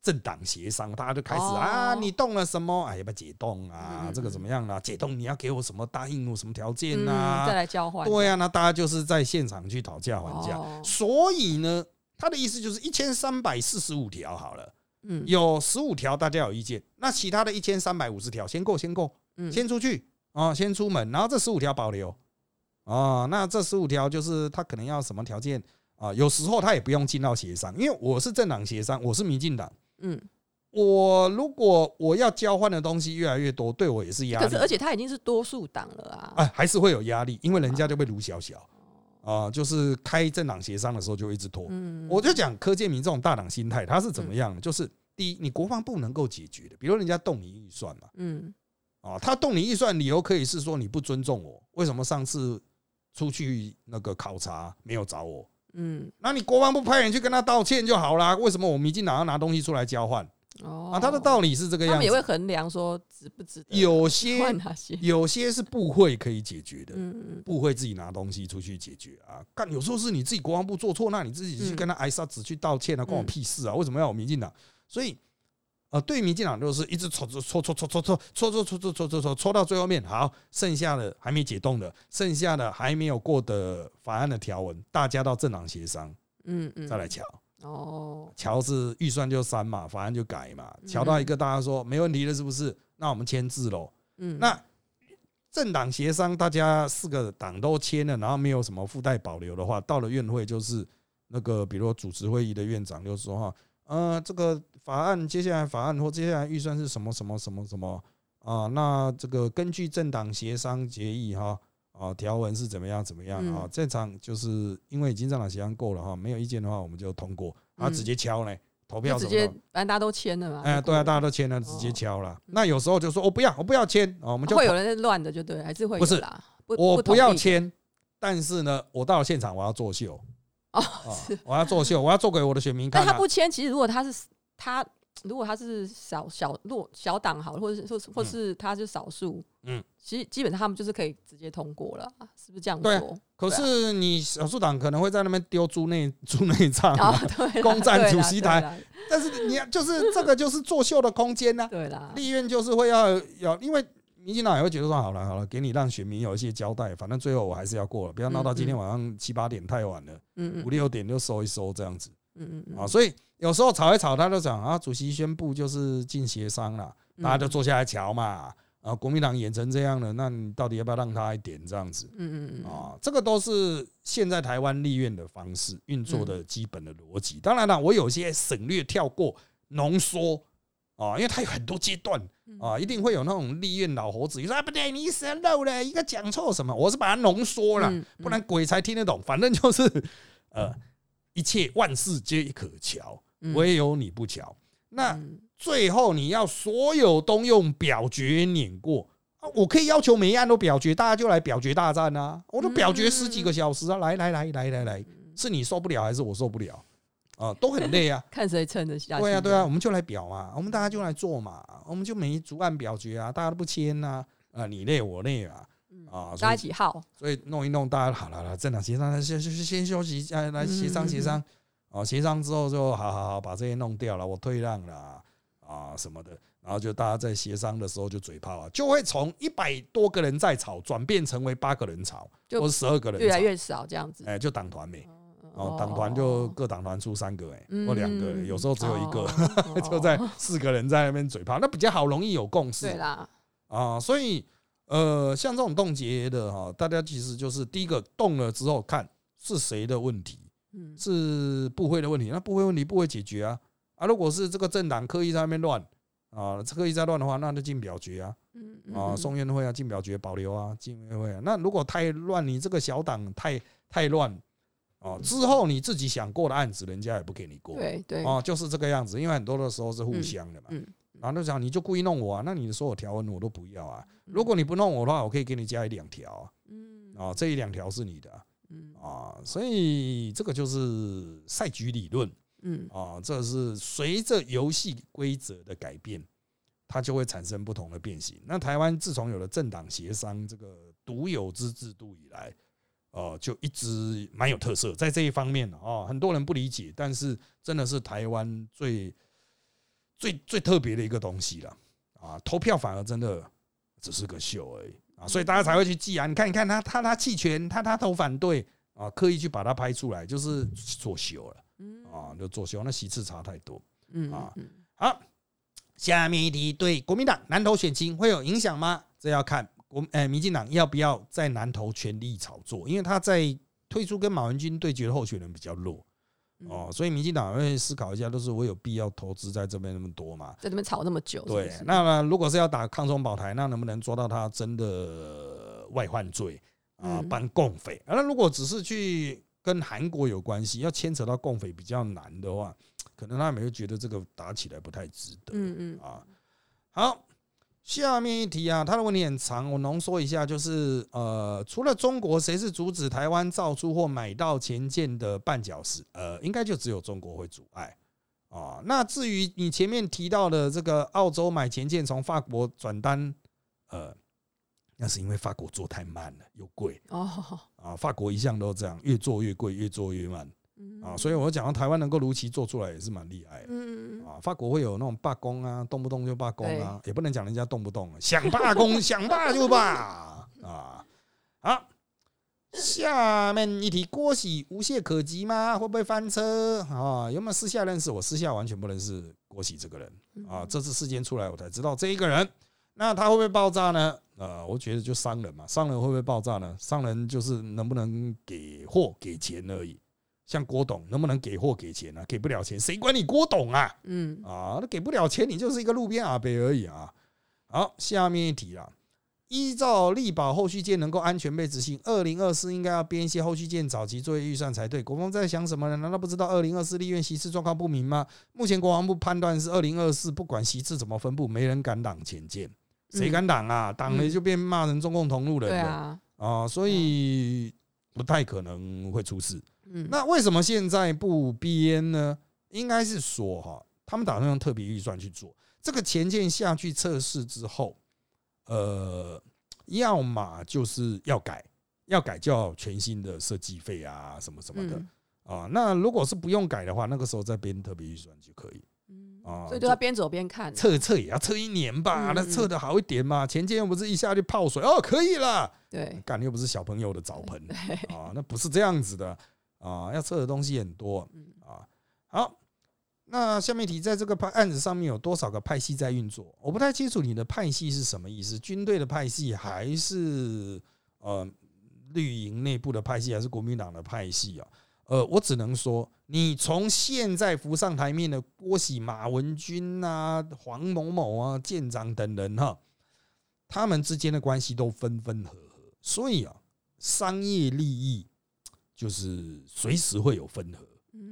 政党协商，大家就开始哦啊，你动了什么？哎，要不要解冻啊嗯？这个怎么样啊？解冻你要给我什么答应我什么条件嗯啊？再来交换，对啊、那大家就是在现场去讨价还价。哦所以呢，他的意思就是一千三百四十五条好了，嗯有十五条大家有意见，那其他的一千三百五十条先过，先过，嗯先出去啊，先出门，然后这十五条保留啊。那这十五条就是他可能要什么条件啊？有时候他也不用进到协商，因为我是政党协商，我是民进党。嗯，我如果我要交换的东西越来越多，对我也是压力。可是而且他已经是多数党了啊，哎，还是会有压力，因为人家就被卢小小啊，就是开政党协商的时候就一直拖。嗯，我就讲柯建明这种大党心态，他是怎么样呢？就是第一，你国防部能够解决的，比如人家动你预算嘛，嗯啊，他动你预算理由可以是说你不尊重我，为什么上次出去那个考察没有找我？嗯那你国防部派人去跟他道歉就好啦。为什么我民进党要拿东西出来交换哦啊？他的道理是这个样他们也会，衡量说值不值得有些有些是部会可以解决的，嗯部会自己拿东西出去解决啊。干有时候是你自己国防部做错，那你自己去跟他挨杀子去道歉啊，关我嗯屁事啊！为什么要我民进党？所以呃，对民进党就是一直搓搓搓搓搓搓搓搓搓搓搓搓搓搓搓到最后面，好，剩下的还没解冻的，剩下的还没有过的法案的条文，大家到政党协商嗯嗯，再来瞧。哦，瞧是预算就删嘛，法案就改嘛，嗯瞧到一个大家说没问题了，是不是？那我们签字喽。嗯，那政党协商，大家四个党都签了，然后没有什么附带保留的话，到了院会就是那个，比如说主持会议的院长就说哈，呃，这个法案接下来法案或接下来预算是什么什么什么什么啊？那这个根据政党协商决议哈。啊，条文是怎么样怎么样啊嗯？这场就是因为已经政党协商过了哈，没有意见的话，我们就通过，啊，嗯直接敲嘞，投票直接反正大家都签了嘛，哎，对啊，大家都签了，直接哦敲了。那有时候就说我不要，我不要签啊，我们就会有人在乱的，就对，还是会不是啦，不我不要签，但是呢，我到了现场我要作秀哦，啊，我要作秀，我要做给我的选民看啊。但他不签，其实如果他是他，如果他是小小弱小党好，或者是或是或是他是少数，嗯嗯，其实基本上他们就是可以直接通过了，是不是这样对？可是你少数党可能会在那边丢猪内猪内 脏啊攻占主席台，但是你要就是这个就是作秀的空间呢。对啦，立院就是会要要，因为民进党也会觉得说好了好了，给你让选民有一些交代，反正最后我还是要过了，不要闹到今天晚上七八点太晚了，嗯嗯五六点就收一收这样子。嗯嗯啊，所以有时候吵一吵，他就讲啊，主席宣布就是进协商了，嗯大家就坐下来瞧嘛。啊，国民党演成这样了，那你到底要不要让他一点这样子嗯嗯嗯啊？这个都是现在台湾立院的方式运作的基本的逻辑。当然了，我有些省略跳过浓缩啊，因为它有很多阶段嗯啊，一定会有那种立院老猴子，你说啊不对，你省漏了一个讲错什么，我是把它浓缩了，嗯不然鬼才听得懂。反正就是呃，一切万事皆可瞧，嗯唯有你不巧。那嗯最后你要所有都用表决碾过啊，我可以要求每一案都表决，大家就来表决大战啊！我都表决十几个小时啊！来来来来来来，是你受不了还是我受不了？啊，都很累啊！看谁撑得下去。对啊对啊，我们就来表嘛，我们大家就来做嘛，我们就每逐案表决啊，大家都不签呐，啊，你累我累啊，啊，大家一起耗，所以弄一弄，大家好了了，政党协商，先先先休息一下，来协商协商，啊，协商之后就好好好把这些弄掉了，我退让了啊什么的。然后就大家在协商的时候就嘴炮啊，就会从一百多个人在吵转变成为八个人吵，或者十二个人，越来越少这样子。哎，就党团呗哦，党团就各党团出三个哎，或两个，有时候只有一个，就在四个人在那边嘴炮，那比较好，容易有共识。对啦，啊，所以呃，像这种冻结的哈，大家其实就是第一个动了之后看是谁的问题，嗯，是部会的问题，那部会问题不会解决啊啊，如果是这个政党刻意在那边乱。啊，刻意在乱的话，那就进表决啊，啊，送院会啊，进表决保留啊，进院会啊。那如果太乱，你这个小党太太乱，哦，之后你自己想过的案子，人家也不给你过。对对，哦，就是这个样子。因为很多的时候是互相的嘛。嗯。然后就讲，你就故意弄我啊？那你的所有条文我都不要啊。如果你不弄我的话，我可以给你加一两条。嗯。啊，这一两条是你的。嗯。啊，所以这个就是赛局理论。嗯啊，这是随着游戏规则的改变，它就会产生不同的变形。那台湾自从有了政党协商这个独有之制度以来，呃，就一直蛮有特色，在这一方面啊，很多人不理解，但是真的是台湾最最最特别的一个东西了啊！投票反而真的只是个秀而已啊，所以大家才会去记啊。你看，你看他他他弃权，他他投反对啊，刻意去把它拍出来，就是作秀了。啊，就作秀，那席次差太多。嗯啊，好，下面一题，对国民党南投选情会有影响吗？这要看国，哎，民进党要不要在南投全力炒作？因为他在推出跟马文君对决的候选人比较弱哦，所以民进党会思考一下，都是我有必要投资在这边那么多嘛，在这边炒那么久。对，那如果是要打抗中保台，那能不能抓到他真的外患罪啊，帮共匪？那如果只是去。跟韩国有关系，要牵扯到共匪比较难的话，可能他们会觉得这个打起来不太值得。嗯嗯啊，好，下面一题啊，他的问题很长，我浓缩一下，就是呃，除了中国，谁是阻止台湾造出或买到前舰的绊脚石？呃，应该就只有中国会阻碍啊。那至于你前面提到的这个澳洲买前舰从法国转单，呃。那是因为法国做太慢了，又贵哦啊！法国一向都这样，越做越贵，越做越慢啊！所以我讲到台湾能够如期做出来也是蛮厉害的啊！法国会有那种罢工啊，动不动就罢工啊，也不能讲人家动不动想罢工想罢就罢啊！好，下面一题，郭喜无懈可击吗？会不会翻车啊？有没有私下认识？我私下完全不认识郭喜这个人啊！这次事件出来，我才知道这一个人。那他会不会爆炸呢？呃，我觉得就商人嘛，商人会不会爆炸呢？商人就是能不能给货给钱而已。像郭董能不能给货给钱呢？给不了钱，谁管你郭董啊？嗯啊，那给不了钱，你就是一个路边阿伯而已啊。好，下面一题啦。依照力保后续件能够安全被执行，二零二四应该要编一些后续件早期作业预算才对。国防在想什么呢？难道不知道二零二四立院席次状况不明吗？目前国防部判断是二零二四不管席次怎么分布，没人敢挡前舰。谁敢挡啊？挡了就变骂人中共同路人了啊！所以不太可能会出事。那为什么现在不编呢？应该是说哈，他们打算用特别预算去做这个前舰下去测试之后，呃，要么就是要改，要改就要全新的设计费啊，什么什么的啊。那如果是不用改的话，那个时候再编特别预算就可以。啊，所以就要边走边看，测测也要测一年吧，那测的好一点嘛。前舰又不是一下就泡水哦，可以了。对，干又不是小朋友的澡盆 啊，那不是这样子的啊，要测的东西很多啊。好，那下面题，在这个派案子上面有多少个派系在运作？我不太清楚你的派系是什么意思，军队的派系还是呃绿营内部的派系，还是国民党的派系啊？呃，我只能说，你从现在浮上台面的郭喜、马文君啊、黄某某啊、舰长等人哈，他们之间的关系都分分合合，所以啊，商业利益就是随时会有分合，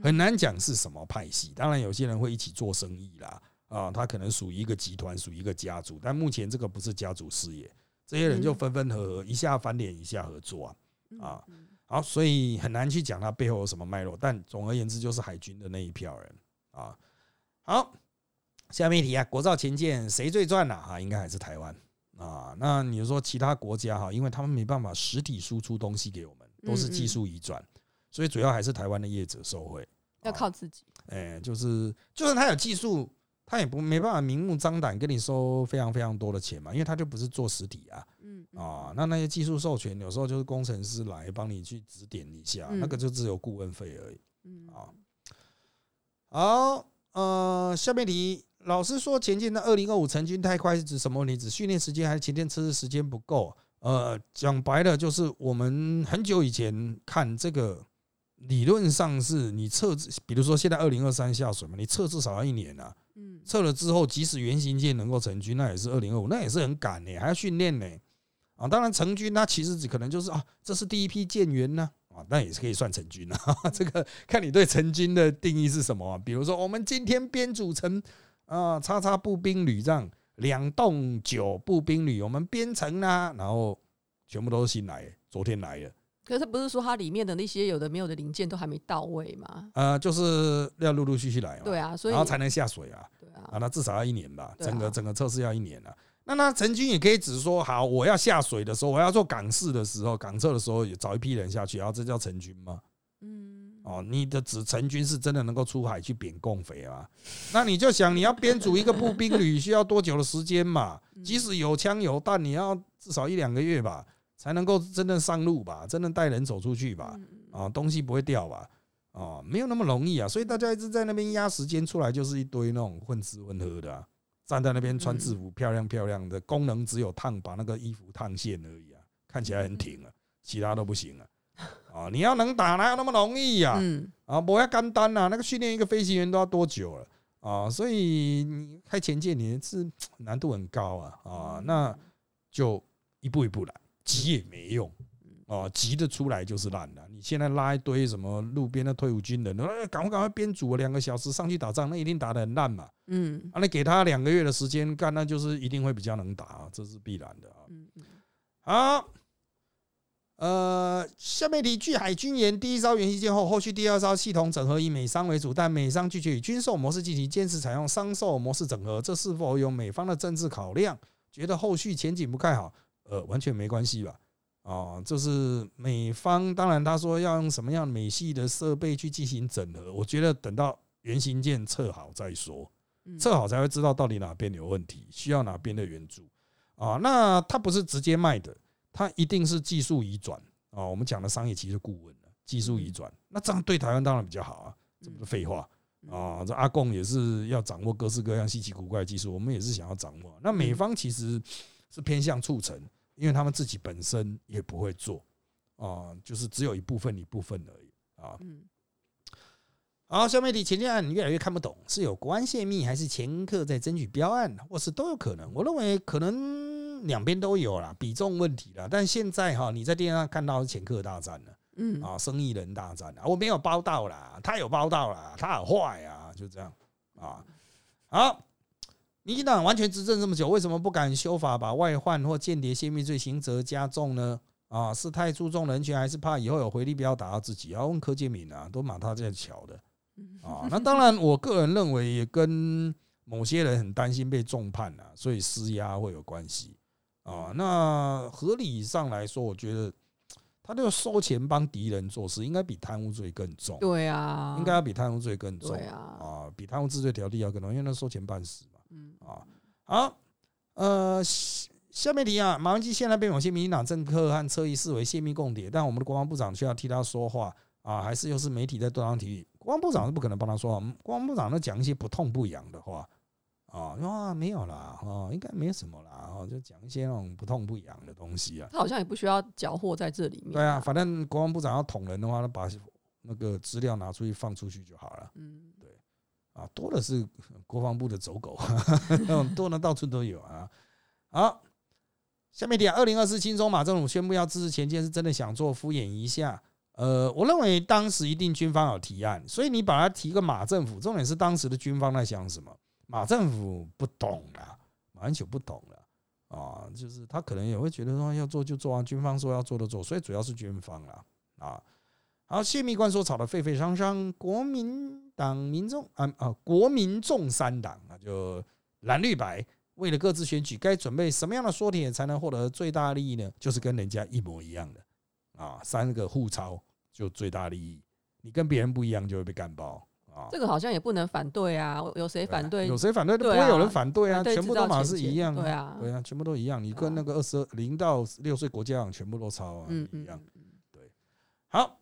很难讲是什么派系。当然，有些人会一起做生意啦，啊，他可能属于一个集团，属于一个家族，但目前这个不是家族事业，这些人就嗯分分合合，一下翻脸，一下合作啊。嗯啊嗯好，所以很难去讲他背后有什么脉络，但总而言之，就是海军的那一票人啊。好，下面一题啊，国造前舰谁最赚呢？啊，应该还是台湾啊。那你说其他国家哈，因为他们没办法实体输出东西给我们，都是技术移转，所以主要还是台湾的业者受惠。要靠自己。哎，就是就算他有技术，他也不没办法明目张胆跟你收非常非常多的钱嘛，因为他就不是做实体啊。嗯嗯啊，那那些技术授权有时候就是工程师来帮你去指点一下，嗯那个就只有顾问费而已。嗯啊好，呃，下面题，老师说前进的二零二五成军太快是指什么问题？指训练时间还是前线测试时间不够？呃，讲白了就是我们很久以前看这个，理论上是你测至，比如说现在二零二三下水嘛，你测至少要一年啊。嗯测了之后，即使原型舰能够成军，那也是二零二五，那也是很赶呢，还要训练呢。啊，当然成军，那其实只可能就是啊，这是第一批舰员呢，啊，那也是可以算成军啊。这个看你对成军的定义是什么啊？比如说，我们今天编组成啊，叉叉步兵旅这样两栋九步兵旅，我们编成啦，然后全部都是新来的，昨天来的，可是不是说它里面的那些有的没有的零件都还没到位吗？呃，就是要陆陆续续来嘛，对啊，所以然后才能下水啊。对啊啊，，那至少要一年吧，啊整个整个测试要一年啊。那那成军也可以只说好，我要下水的时候，我要做港试的时候，港测的时候也找一批人下去，然后这叫成军吗？嗯哦，你的子成军是真的能够出海去扁共匪啊？那你就想你要编组一个步兵旅需要多久的时间嘛？嗯即使有枪有弹，你要至少一两个月吧，才能够真正上路吧，真正带人走出去吧？嗯啊，东西不会掉吧？哦，没有那么容易啊，所以大家一直在那边压时间出来，就是一堆那种混吃混喝的、啊，站在那边穿制服，漂亮漂亮的，功能只有烫把那个衣服烫线而已啊，看起来很挺啊，其他都不行啊。啊，你要能打哪有那么容易呀、嗯啊，不要干单呐，那个训练一个飞行员都要多久了啊？所以你开前舰你是 难度很高啊啊，那就一步一步来，急也没用哦，急的出来就是烂的。你现在拉一堆什么路边的退伍军人，哎，赶快赶快编组两个小时上去打仗，那一定打得很烂嘛。嗯啊，你给他两个月的时间干，那就是一定会比较能打啊，这是必然的啊。嗯嗯好，呃，下面题，据海军言，第一艘原型舰后，后续第二艘系统整合以美商为主，但美商拒绝以军售模式进行，坚持采用商售模式整合，这是否有美方的政治考量？觉得后续前景不太好？呃，完全没关系吧？哦，就是美方，当然他说要用什么样美系的设备去进行整合，我觉得等到原型舰测好再说。嗯测好才会知道到底哪边有问题，需要哪边的援助啊。那它不是直接卖的，它一定是技术移转啊。我们讲的商业其实顾问技术移转，那这样对台湾当然比较好啊，这不是废话啊。这阿贡也是要掌握各式各样稀奇古怪的技术，我们也是想要掌握。那美方其实是偏向促成，因为他们自己本身也不会做啊，就是只有一部分一部分而已啊。嗯好，下面题前舰案越来越看不懂，是有国安泄密，还是前客在争取标案，或是都有可能？我认为可能两边都有啦，比重问题啦。但现在哈，你在电视上看到是前客大战了嗯啊，生意人大战啊，我没有包到啦，他有包到啦，他很坏啊，就这样啊。好，民进党完全执政这么久，为什么不敢修法把外患或间谍泄密罪刑责加重呢？啊，是太注重人权，还是怕以后有回力镖打到自己？要问柯建敏啊，都马他在瞧的。嗯啊，那当然，我个人认为也跟某些人很担心被重判啊，所以施压会有关系啊。那合理上来说，我觉得他这个收钱帮敌人做事，应该比贪污罪更重，对啊，应该要比贪污罪更重对啊，啊，比贪污治罪条例要更重，因为那收钱办事嘛。嗯啊，好，呃，下下面题啊，马文基现在被某些民进党政客和侧翼视为泄密共谍，但我们的国防部长却要替他说话啊，还是又是媒体在断章提议？国防部长是不可能帮他说话，国防部长都讲一些不痛不痒的话啊，说啊没有啦，哦，应该没什么啦，哦，就讲一些那种不痛不痒的东西啊。他好像也不需要缴获在这里面。对啊，反正国防部长要捅人的话，他把那个资料拿出去放出去就好了。嗯对啊，多的是国防部的走狗，那 种多的到处都有啊。好，下面点，二零二四轻松马政府宣布要支持前线，是真的想做敷衍一下。呃，我认为当时一定军方有提案，所以你把它提个马政府，重点是当时的军方在想什么？马政府不懂啦，马英九不懂了啊，就是他可能也会觉得说要做就做啊，军方说要做的做，所以主要是军方啦啊。好，谢密官说吵得沸沸扬扬，国民党、民众啊啊，国民众三党啊，就蓝绿白，为了各自选举，该准备什么样的缩帖才能获得最大利益呢？就是跟人家一模一样的啊，三个互抄就最大利益，你跟别人不一样就会被干爆啊。这个好像也不能反对啊，有谁反对？有谁反对都不会有人反对啊，全部都马是一样对啊，对啊，全部都一样。你跟那个二十二零到六岁国家长全部都抄啊，一样。对好，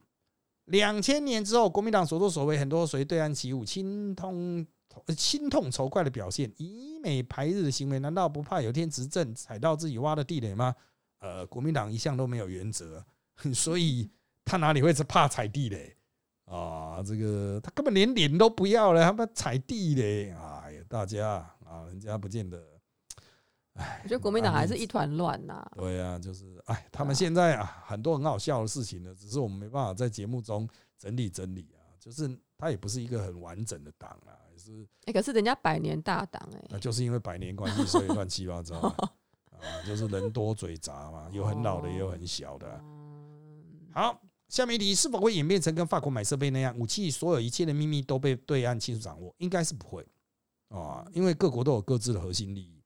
两千年之后，国民党所作所为很多随对岸起舞，心痛呃心痛仇快的表现，以美排日的行为，难道不怕有天执政踩到自己挖的地雷吗？呃，国民党一向都没有原则，所以他哪里会是怕踩地雷啊？这个他根本连脸都不要了，他妈踩地嘞！哎呀，大家啊，人家不见得。哎，我觉得国民党还是一团乱呐。对啊，就是哎，他们现在啊，很多很好笑的事情呢，只是我们没办法在节目中整理整理啊。就是他也不是一个很完整的党啊，也是哎，可是人家百年大党哎那，就是因为百年关系，所以乱七八糟啊，啊就是人多嘴杂嘛，有很老的，也有很小的好，下面一题是否会演变成跟法国买设备那样，武器所有一切的秘密都被对岸清楚掌握？应该是不会啊，因为各国都有各自的核心利益。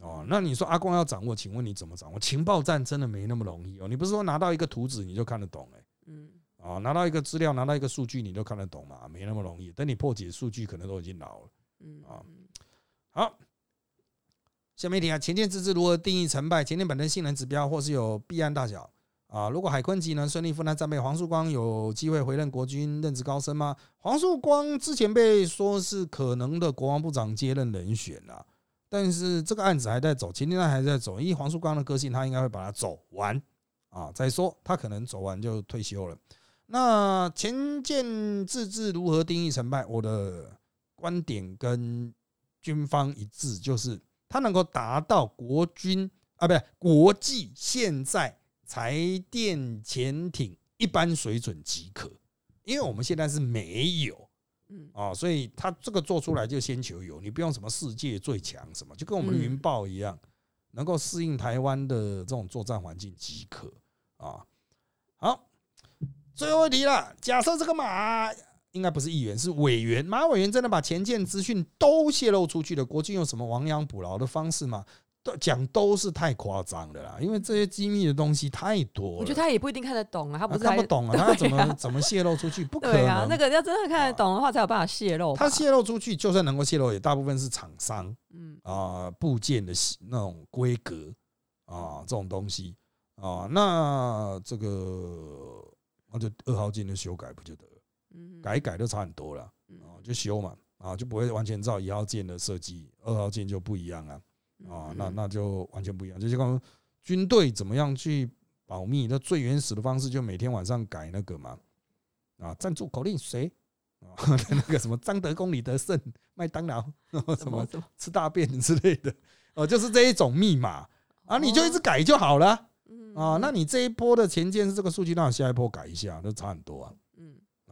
哦，那你说阿光要掌握，请问你怎么掌握？情报战真的没那么容易哦。你不是说拿到一个图纸你就看得懂哎、嗯，啊，拿到一个资料，拿到一个数据你就看得懂嘛？没那么容易。等你破解数据，可能都已经老了。嗯啊好，下面一题啊，前舰自治如何定义成败？前舰本身性能指标或是有弊案大小啊？如果海坤级能顺利负担战备，黄树光有机会回任国军任职高升吗？黄树光之前被说是可能的国防部长接任人选啊，但是这个案子还在走，前天还在走。以黄树光的个性，他应该会把它走完啊，再说他可能走完就退休了。那前建自治如何定义成败？我的观点跟军方一致，就是他能够达到国军啊，不是国际现在柴电潜艇一般水准即可，因为我们现在是没有嗯啊，所以它这个做出来就先求有，你不用什么世界最强什么，就跟我们的云豹一样，能够适应台湾的这种作战环境即可啊。好，最后一题了，假设这个马应该不是议员，是委员。马委员真的把前舰资讯都泄露出去了，国军有什么亡羊补牢的方式吗？都讲都是太夸张的啦，因为这些机密的东西太多了。我觉得他也不一定看得懂啊，他不是还看不懂啊，他怎么怎么泄露出去？不可对啊，能。那个要真的看得懂的话，才有办法泄露。他泄露出去，就算能够泄露，也大部分是厂商嗯啊部件的那种规格啊这种东西啊，那这个那就二号件的修改不就得了？嗯改一改就差很多了。嗯啊，就修嘛，啊，就不会完全照一号件的设计，二号件就不一样啊，啊，那嗯那就完全不一样。就是刚军队怎么样去保密，那最原始的方式就每天晚上改那个嘛，啊，赞助口令谁啊，那个什么张德公李德胜麦当劳 什么吃大便之类的，哦，就是这一种密码啊，你就一直改就好了嗯啊。那你这一波的前件是这个数据，那你下一波改一下，那差很多啊嗯，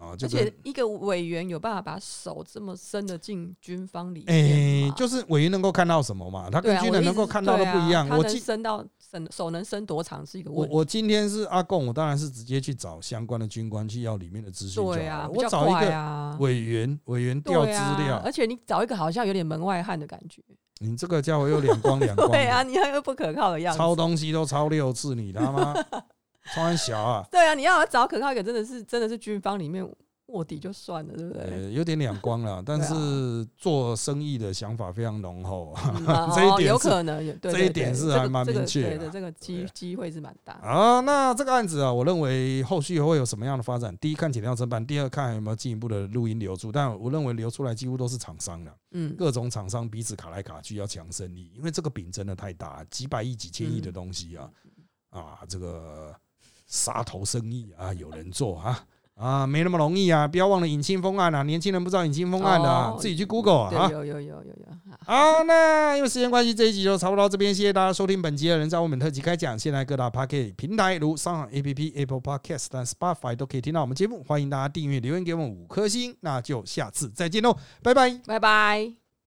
啊，而且一个委员有办法把手这么伸的进军方里哎、就是委员能够看到什么嘛？他跟军人能够看到的不一样。他能伸到伸手能伸多长是一个问题。我我今天是阿贡，我当然是直接去找相关的军官去要里面的资讯对啊，我找一个委员，委员调资料，而且你找一个好像有点门外汉的感觉。你这个家伙又两光两光 对啊，你还有不可靠的样子。抄东西都抄六次，你他妈 抄很小啊！对啊，你要找可靠一个，真的是真的是军方里面卧底就算了，对不对？呃，有点两光了，但是做生意的想法非常浓厚啊。嗯 啊 这一点有可能有，对这对一点是还蛮这个明确的对的，这个机机会是蛮大。啊，那这个案子啊，我认为后续会有什么样的发展？第一，看检调侦办；第二，看有没有进一步的录音流出。但我认为流出来几乎都是厂商了，嗯，各种厂商彼此卡来卡去要抢生意，因为这个饼真的太大，几百亿、几千亿的东西啊，啊，这个杀头生意啊，有人做啊。啊，没那么容易啊！不要忘了引清风案啊，年轻人不知道引清风案的、啊，哦自己去 Google 啊。有有有有有。好，那因为时间关系，这一集就差不多到这边。谢谢大家收听本集的人在我们特辑开讲。现在各大 Podcast 平台如上海 APP、Apple Podcast、但 Spotify 都可以听到我们节目。欢迎大家订阅、留言给我们五颗星。那就下次再见喽，拜拜。拜拜。